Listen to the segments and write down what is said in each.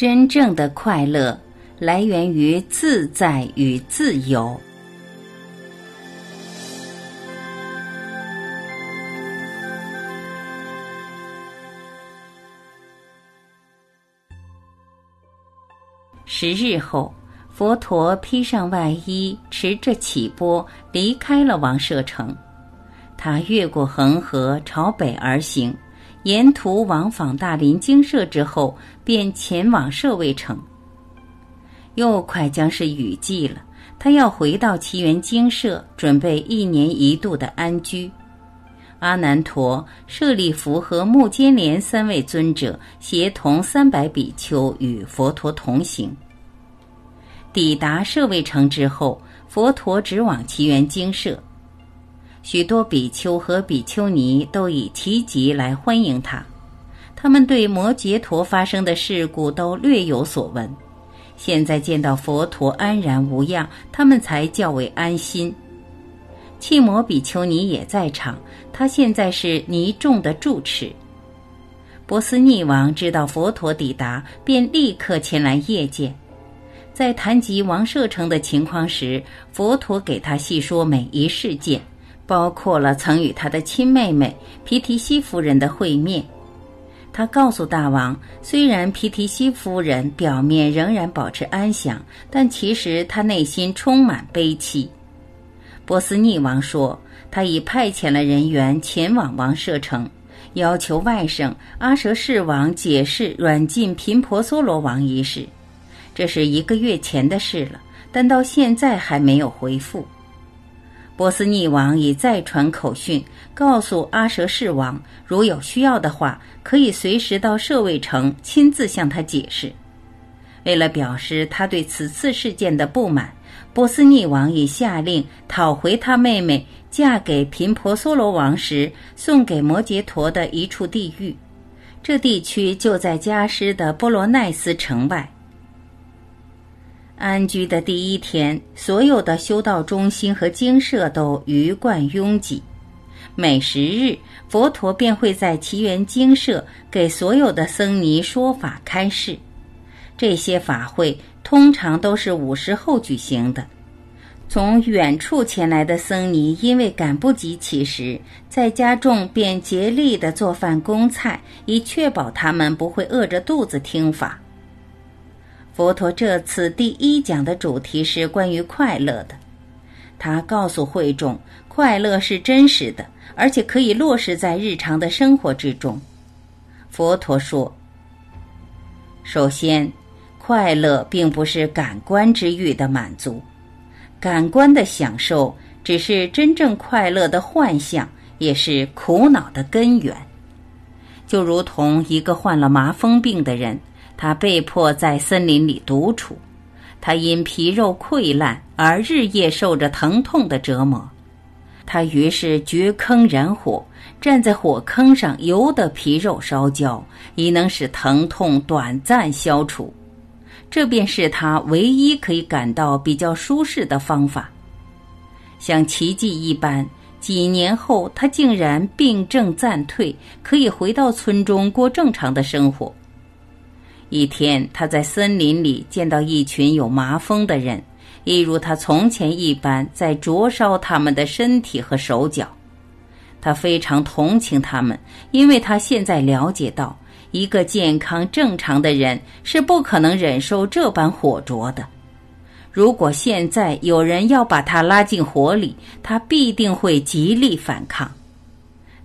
真正的快乐来源于自在与自由。十日后，佛陀披上外衣，持着起钵，离开了王舍城。他越过恒河，朝北而行。沿途往访大林精舍之后，便前往舍卫城。又快将是雨季了，他要回到奇缘精舍，准备一年一度的安居。阿难陀、舍利弗和目犍连三位尊者协同三百比丘与佛陀同行。抵达舍卫城之后，佛陀直往奇缘精舍。许多比丘和比丘尼都以提及来欢迎他，他们对摩羯陀发生的事故都略有所闻。现在见到佛陀安然无恙，他们才较为安心。契摩比丘尼也在场，他现在是尼众的住持。波斯匿王知道佛陀抵达，便立刻前来谒见。在谈及王舍城的情况时，佛陀给他细说每一事件。包括了曾与他的亲妹妹皮提西夫人的会面。他告诉大王，虽然皮提西夫人表面仍然保持安详，但其实她内心充满悲戚。波斯匿王说，他已派遣了人员前往王舍城，要求外甥阿舍世王解释软禁频婆娑罗王一事。这是一个月前的事了，但到现在还没有回复。波斯匿王已再传口讯，告诉阿舍世王，如有需要的话，可以随时到舍卫城亲自向他解释。为了表示他对此次事件的不满，波斯匿王已下令讨回他妹妹嫁给频婆娑罗王时送给摩羯陀的一处地域，这地区就在加师的波罗奈斯城外。安居的第一天，所有的修道中心和精舍都鱼贯拥挤。每十日，佛陀便会在奇缘精舍给所有的僧尼说法开示。这些法会通常都是午时后举行的。从远处前来的僧尼因为赶不及起食，在家中便竭力地做饭供菜，以确保他们不会饿着肚子听法。佛陀这次第一讲的主题是关于快乐的。他告诉会众，快乐是真实的，而且可以落实在日常的生活之中。佛陀说：“首先，快乐并不是感官之欲的满足，感官的享受只是真正快乐的幻象，也是苦恼的根源。就如同一个患了麻风病的人。”他被迫在森林里独处，他因皮肉溃烂而日夜受着疼痛的折磨。他于是掘坑燃火，站在火坑上由得皮肉烧焦，以能使疼痛短暂消除。这便是他唯一可以感到比较舒适的方法。像奇迹一般，几年后他竟然病症暂退，可以回到村中过正常的生活。一天，他在森林里见到一群有麻风的人，一如他从前一般，在灼烧他们的身体和手脚。他非常同情他们，因为他现在了解到，一个健康正常的人是不可能忍受这般火灼的。如果现在有人要把他拉进火里，他必定会极力反抗。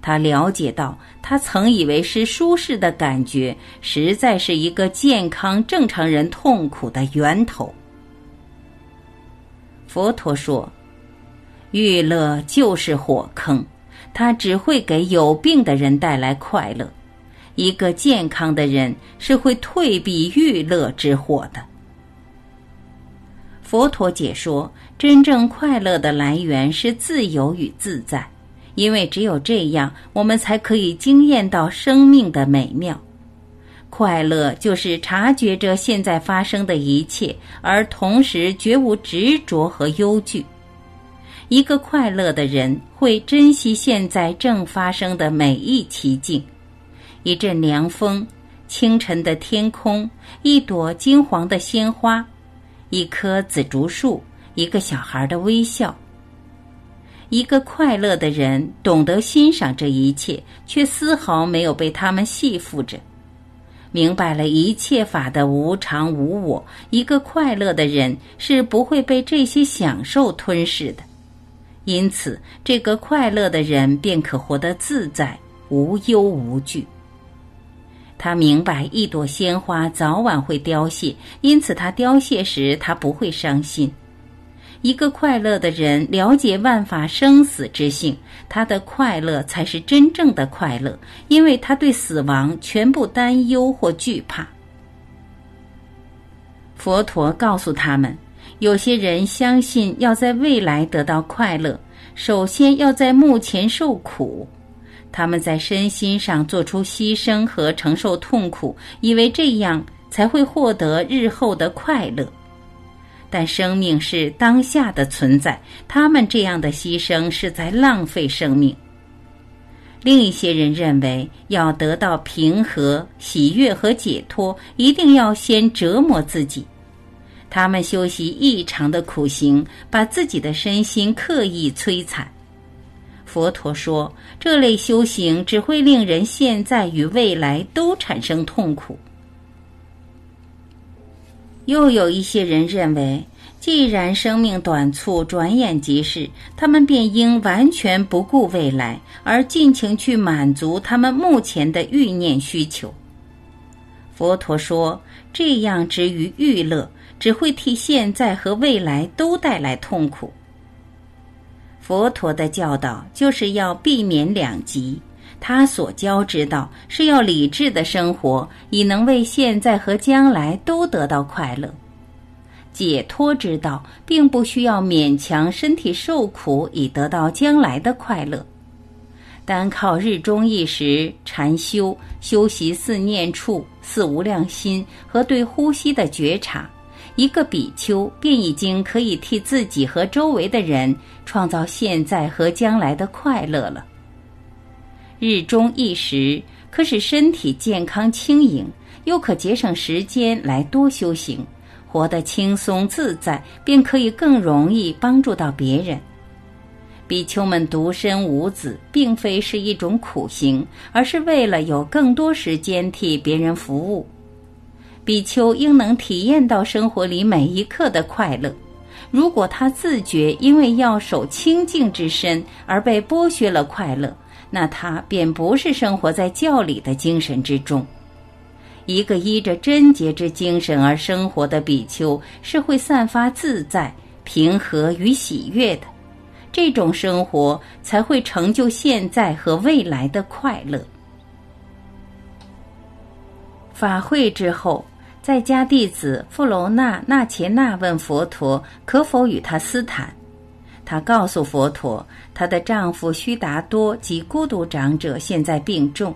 他了解到，他曾以为是舒适的感觉，实在是一个健康正常人痛苦的源头。佛陀说：“欲乐就是火坑，它只会给有病的人带来快乐。一个健康的人是会退避欲乐之火的。”佛陀解说：真正快乐的来源是自由与自在。因为只有这样，我们才可以惊艳到生命的美妙。快乐就是察觉着现在发生的一切，而同时绝无执着和忧惧。一个快乐的人会珍惜现在正发生的每一奇境：一阵凉风、清晨的天空，一朵金黄的鲜花，一棵紫竹树，一个小孩的微笑。一个快乐的人懂得欣赏这一切，却丝毫没有被他们系缚着。明白了一切法的无常无我，一个快乐的人是不会被这些享受吞噬的。因此，这个快乐的人便可活得自在、无忧无惧。他明白一朵鲜花早晚会凋谢，因此他凋谢时他不会伤心。一个快乐的人了解万法生死之性，他的快乐才是真正的快乐，因为他对死亡全不担忧或惧怕。佛陀告诉他们，有些人相信要在未来得到快乐，首先要在目前受苦，他们在身心上做出牺牲和承受痛苦，以为这样才会获得日后的快乐。但生命是当下的存在，他们这样的牺牲是在浪费生命。另一些人认为，要得到平和、喜悦和解脱，一定要先折磨自己。他们修习异常的苦行，把自己的身心刻意摧残。佛陀说，这类修行只会令人现在与未来都产生痛苦。又有一些人认为，既然生命短促、转眼即逝，他们便应完全不顾未来，而尽情去满足他们目前的欲念需求。佛陀说，这样止于欲乐，只会替现在和未来都带来痛苦。佛陀的教导就是要避免两极。他所教之道是要理智的生活，以能为现在和将来都得到快乐。解脱之道并不需要勉强身体受苦以得到将来的快乐，单靠日中一时禅修、修习四念处、四无量心和对呼吸的觉察，一个比丘便已经可以替自己和周围的人创造现在和将来的快乐了。日中一时，可使身体健康轻盈，又可节省时间来多修行，活得轻松自在，便可以更容易帮助到别人。比丘们独身无子，并非是一种苦行，而是为了有更多时间替别人服务。比丘应能体验到生活里每一刻的快乐。如果他自觉因为要守清净之身而被剥削了快乐，那他便不是生活在教理的精神之中。一个依着贞洁之精神而生活的比丘，是会散发自在、平和与喜悦的。这种生活才会成就现在和未来的快乐。法会之后，在家弟子富楼那那切那问佛陀可否与他私谈。她告诉佛陀，她的丈夫须达多及孤独长者现在病重，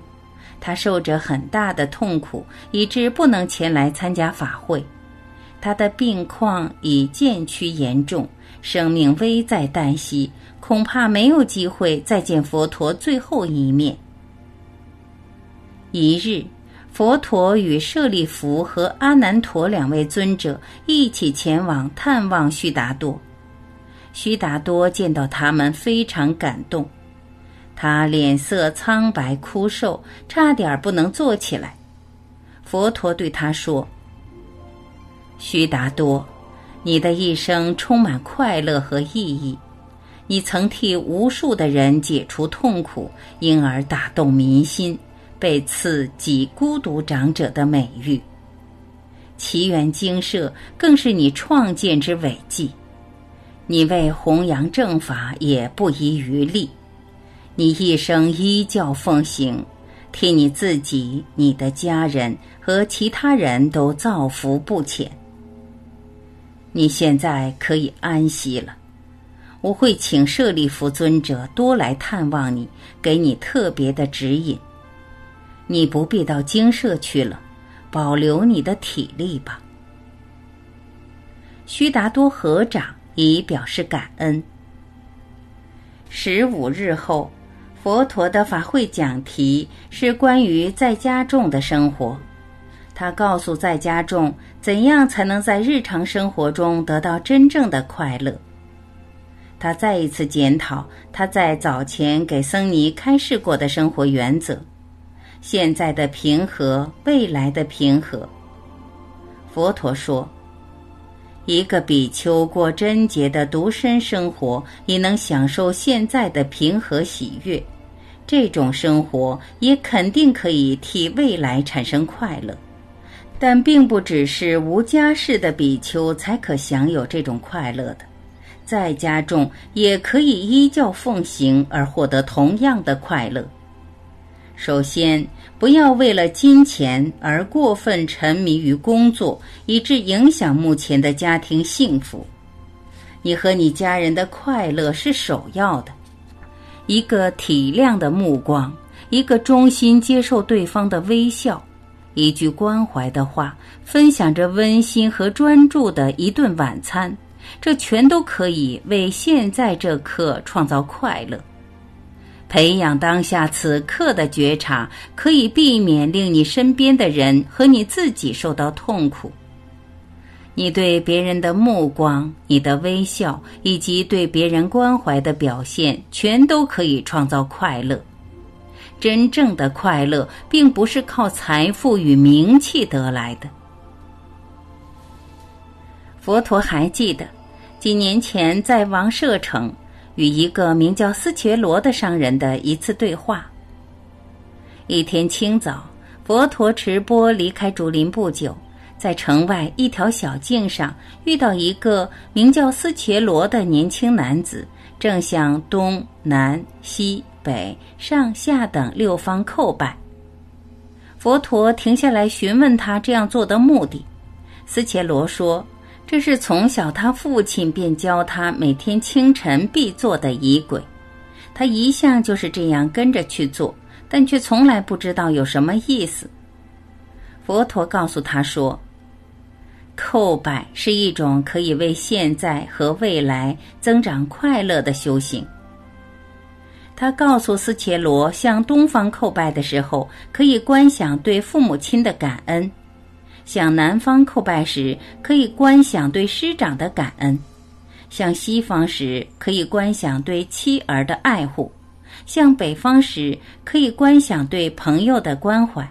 她受着很大的痛苦，以致不能前来参加法会。她的病况已渐趋严重，生命危在旦夕，恐怕没有机会再见佛陀最后一面。一日，佛陀与舍利弗和阿难陀两位尊者一起前往探望须达多。须达多见到他们非常感动，他脸色苍白枯瘦，差点不能坐起来。佛陀对他说：“须达多，你的一生充满快乐和意义，你曾替无数的人解除痛苦，因而打动民心，被赐给孤独长者的美誉。奇缘精舍更是你创建之伟绩。”你为弘扬正法也不遗余力，你一生依教奉行，替你自己、你的家人和其他人都造福不浅。你现在可以安息了，我会请舍利弗尊者多来探望你，给你特别的指引。你不必到精舍去了，保留你的体力吧。须达多合掌。以表示感恩。十五日后，佛陀的法会讲题是关于在家众的生活。他告诉在家众怎样才能在日常生活中得到真正的快乐。他再一次检讨他在早前给僧尼开示过的生活原则：现在的平和，未来的平和。佛陀说：“一个比丘过贞洁的独身生活，也能享受现在的平和喜悦。这种生活也肯定可以替未来产生快乐。但并不只是无家室的比丘才可享有这种快乐的。”在家中也可以依教奉行而获得同样的快乐。首先，不要为了金钱而过分沉迷于工作，以致影响目前的家庭幸福。你和你家人的快乐是首要的。一个体谅的目光，一个衷心接受对方的微笑，一句关怀的话，分享着温馨和专注的一顿晚餐。这全都可以为现在这刻创造快乐，培养当下此刻的觉察，可以避免令你身边的人和你自己受到痛苦。你对别人的目光、你的微笑以及对别人关怀的表现，全都可以创造快乐。真正的快乐，并不是靠财富与名气得来的。佛陀还记得。几年前，在王舍城与一个名叫斯切罗的商人的一次对话。一天清早，佛陀持钵离开竹林不久，在城外一条小径上遇到一个名叫斯切罗的年轻男子，正向东南西北上下等六方叩拜。佛陀停下来询问他这样做的目的。斯切罗说。这是从小他父亲便教他每天清晨必做的仪轨，他一向就是这样跟着去做，但却从来不知道有什么意思。佛陀告诉他说：“叩拜是一种可以为现在和未来增长快乐的修行。”他告诉斯切罗，向东方叩拜的时候，可以观想对父母亲的感恩。向南方叩拜时，可以观想对师长的感恩；向西方时，可以观想对妻儿的爱护；向北方时，可以观想对朋友的关怀；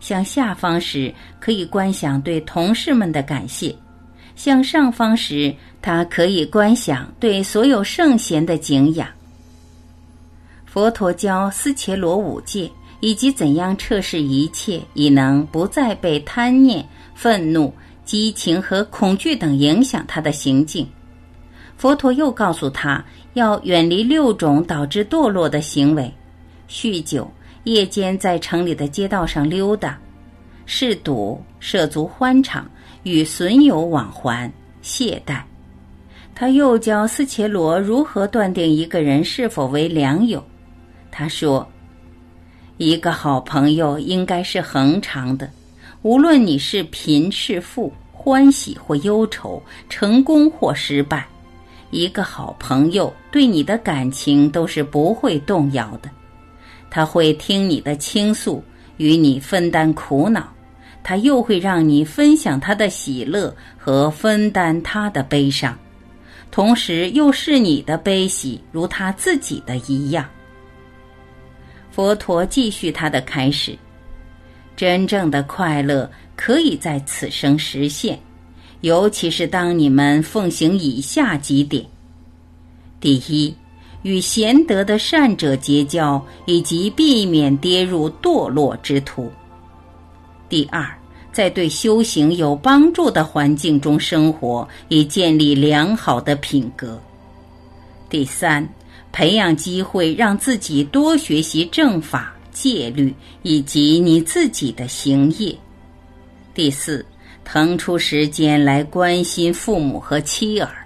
向下方时，可以观想对同事们的感谢；向上方时，他可以观想对所有圣贤的敬仰。佛陀教斯切罗五戒。以及怎样测试一切，以能不再被贪念、愤怒、激情和恐惧等影响他的行径。佛陀又告诉他要远离六种导致堕落的行为：酗酒、夜间在城里的街道上溜达、嗜赌、涉足欢场、与损友往还、懈怠。他又教斯切罗如何断定一个人是否为良友。他说。一个好朋友应该是恒长的，无论你是贫是富，欢喜或忧愁，成功或失败，一个好朋友对你的感情都是不会动摇的。他会听你的倾诉，与你分担苦恼，他又会让你分享他的喜乐和分担他的悲伤，同时又是你的悲喜如他自己的一样。佛陀继续他的开始：真正的快乐可以在此生实现，尤其是当你们奉行以下几点：第一，与贤德的善者结交，以及避免跌入堕落之途；第二，在对修行有帮助的环境中生活，以建立良好的品格；第三。培养机会，让自己多学习正法、戒律以及你自己的行业。第四，腾出时间来关心父母和妻儿。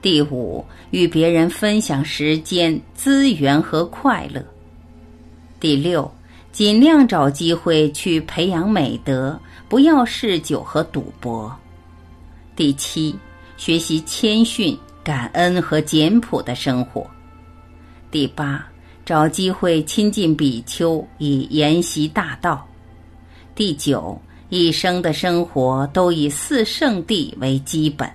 第五，与别人分享时间、资源和快乐。第六，尽量找机会去培养美德，不要嗜酒和赌博。第七，学习谦逊、感恩和简朴的生活。第八，找机会亲近比丘，以研习大道。第九，一生的生活都以四圣地为基本。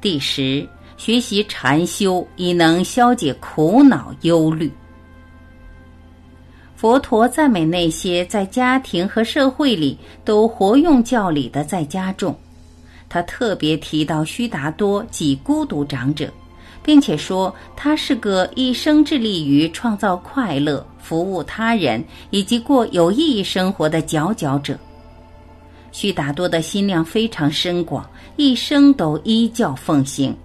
第十，学习禅修，以能消解苦恼忧虑。佛陀赞美那些在家庭和社会里都活用教理的在家众。他特别提到须达多即孤独长者，并且说他是个一生致力于创造快乐、服务他人以及过有意义生活的佼佼者。须达多的心量非常深广，一生都依教奉行。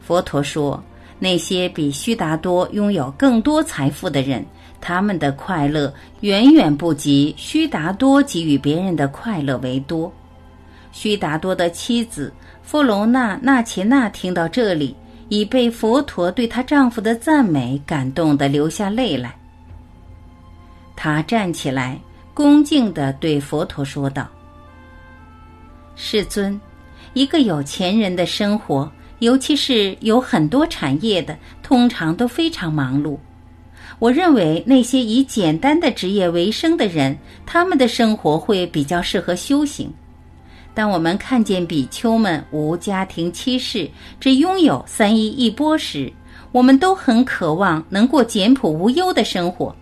佛陀说，那些比须达多拥有更多财富的人，他们的快乐远远不及须达多给予别人的快乐为多。须达多的妻子弗罗娜纳切纳听到这里，已被佛陀对她丈夫的赞美感动得流下泪来。她站起来，恭敬地对佛陀说道。世尊，一个有钱人的生活，尤其是有很多产业的，通常都非常忙碌。我认为那些以简单的职业为生的人，他们的生活会比较适合修行。当我们看见比丘们无家庭妻室，只拥有三衣一钵时，我们都很渴望能过简朴无忧的生活。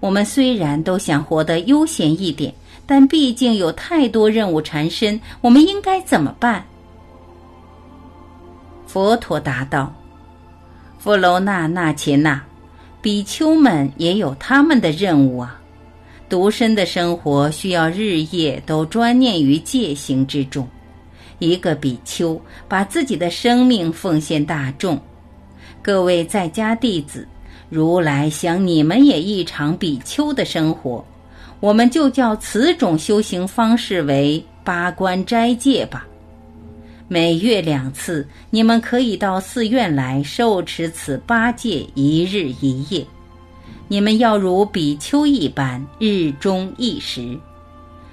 我们虽然都想活得悠闲一点。但毕竟有太多任务缠身，我们应该怎么办？佛陀答道：“弗罗那那切那，比丘们也有他们的任务啊。独身的生活需要日夜都专念于戒行之中。一个比丘把自己的生命奉献大众。各位在家弟子，如来想你们也一场比丘的生活。”我们就叫此种修行方式为八关斋戒吧。每月两次，你们可以到寺院来受持此八戒一日一夜。你们要如比丘一般，日中一时。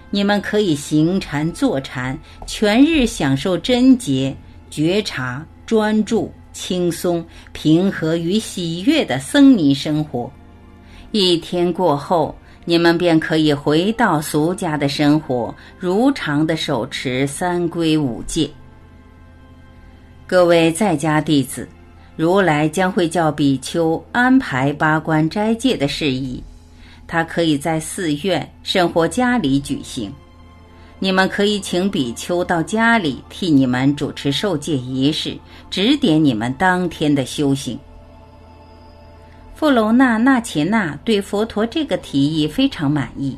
你们可以行禅坐禅，全日享受贞洁、觉察、专注、轻松、平和与喜悦的僧尼生活。一天过后。你们便可以回到俗家的生活，如常的手持三规五戒。各位在家弟子，如来将会叫比丘安排八关斋戒的事宜，他可以在寺院、甚或家里举行。你们可以请比丘到家里替你们主持受戒仪式，指点你们当天的修行。富楼那那切那对佛陀这个提议非常满意，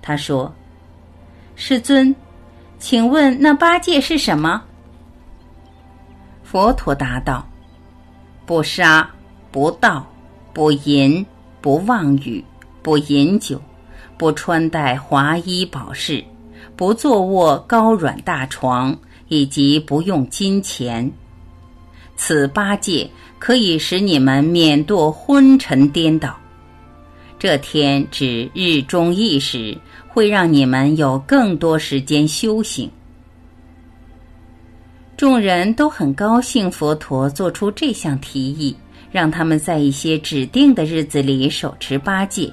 他说：“世尊，请问那八戒是什么？”佛陀答道：“不杀，不盗，不淫，不妄语，不饮酒，不穿戴华衣宝饰，不坐卧高软大床，以及不用金钱。此八戒。”可以使你们免堕昏沉颠倒。这天指日中一时，会让你们有更多时间修行。众人都很高兴，佛陀做出这项提议，让他们在一些指定的日子里手持八戒。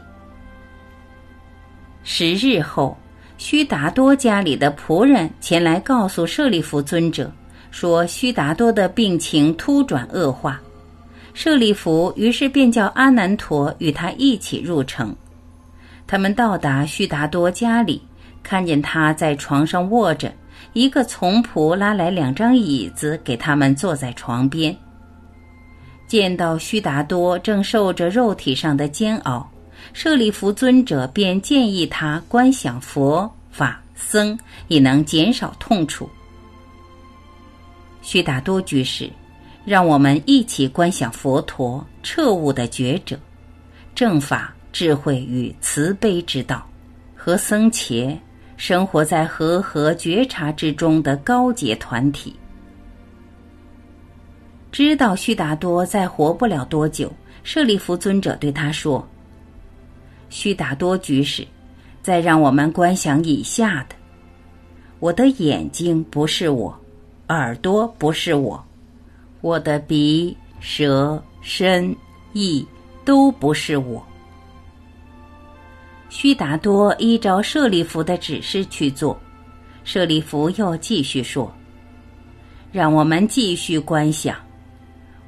十日后，须达多家里的仆人前来告诉舍利弗尊者，说须达多的病情突转恶化。舍利弗于是便叫阿难陀与他一起入城。他们到达须达多家里，看见他在床上卧着，一个从仆拉来两张椅子给他们坐在床边。见到须达多正受着肉体上的煎熬，舍利弗尊者便建议他观想佛法僧，以能减少痛楚。须达多居士。让我们一起观想佛陀彻悟的觉者，正法、智慧与慈悲之道，和僧伽生活在和合觉察之中的高洁团体。知道须达多再活不了多久，舍利弗尊者对他说：“须达多居士，再让我们观想以下的：我的眼睛不是我，耳朵不是我。”我的鼻、舌、身、意都不是我。须达多依照舍利弗的指示去做。舍利弗又继续说：“让我们继续观想，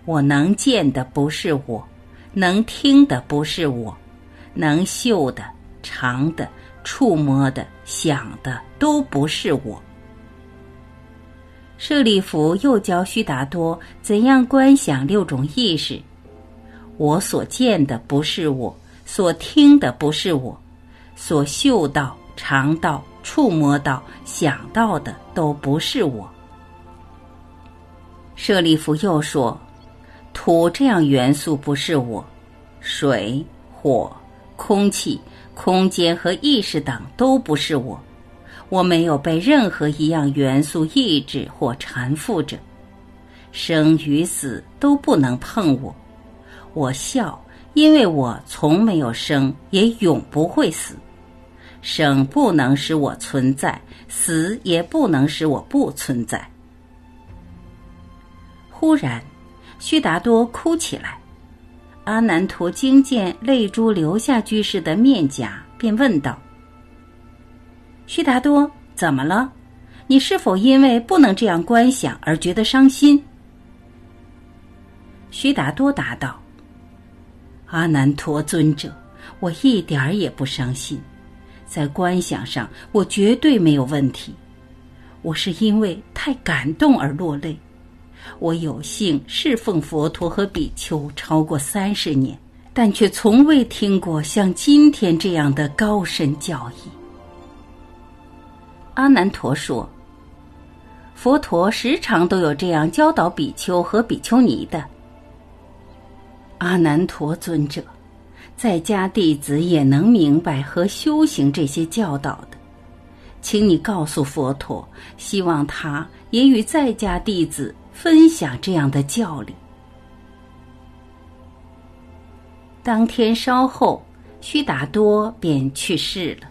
我能见的不是我，能听的不是我，能嗅的、尝的、触摸的、想的都不是我。”舍利弗又教须达多怎样观想六种意识：我所见的不是我，所听的不是我。所嗅到、尝到、触摸到、想到的都不是我。舍利弗又说：“土这样元素不是我，水、火、空气、空间和意识等都不是我。我没有被任何一样元素抑制或缠缚着，生与死都不能碰我。我笑，因为我从没有生，也永不会死。”生不能使我存在，死也不能使我不存在。忽然，须达多哭起来。阿难陀惊见泪珠流下居士的面颊，便问道：“须达多，怎么了？你是否因为不能这样观想而觉得伤心？”须达多答道：“阿难陀尊者，我一点儿也不伤心。”在观想上，我绝对没有问题。我是因为太感动而落泪。我有幸侍奉佛陀和比丘超过三十年，但却从未听过像今天这样的高深教义。阿难陀说：“佛陀时常都有这样教导比丘和比丘尼的。”阿难陀尊者。在家弟子也能明白和修行这些教导的，请你告诉佛陀，希望他也与在家弟子分享这样的教理。当天稍后，须达多便去世了。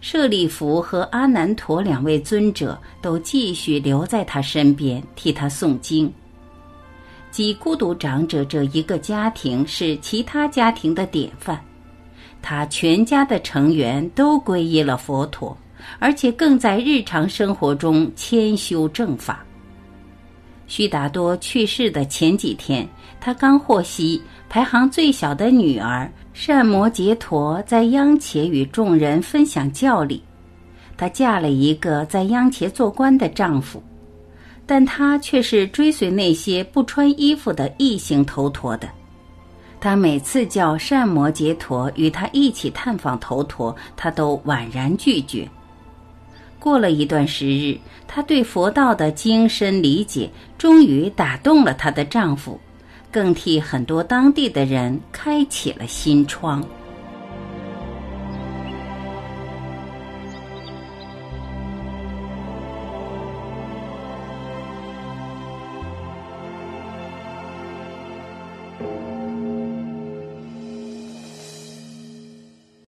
舍利弗和阿难陀两位尊者都继续留在他身边，替他诵经。即孤独长者这一个家庭是其他家庭的典范，他全家的成员都皈依了佛陀，而且更在日常生活中谦修正法。须达多去世的前几天，他刚获悉排行最小的女儿善摩羯陀在央茄与众人分享教理，她嫁了一个在央茄做官的丈夫。但他却是追随那些不穿衣服的异形头陀的。他每次叫善摩羯陀与他一起探访头陀，他都婉然拒绝。过了一段时日，他对佛道的精深理解终于打动了她的丈夫，更替很多当地的人开启了心窗。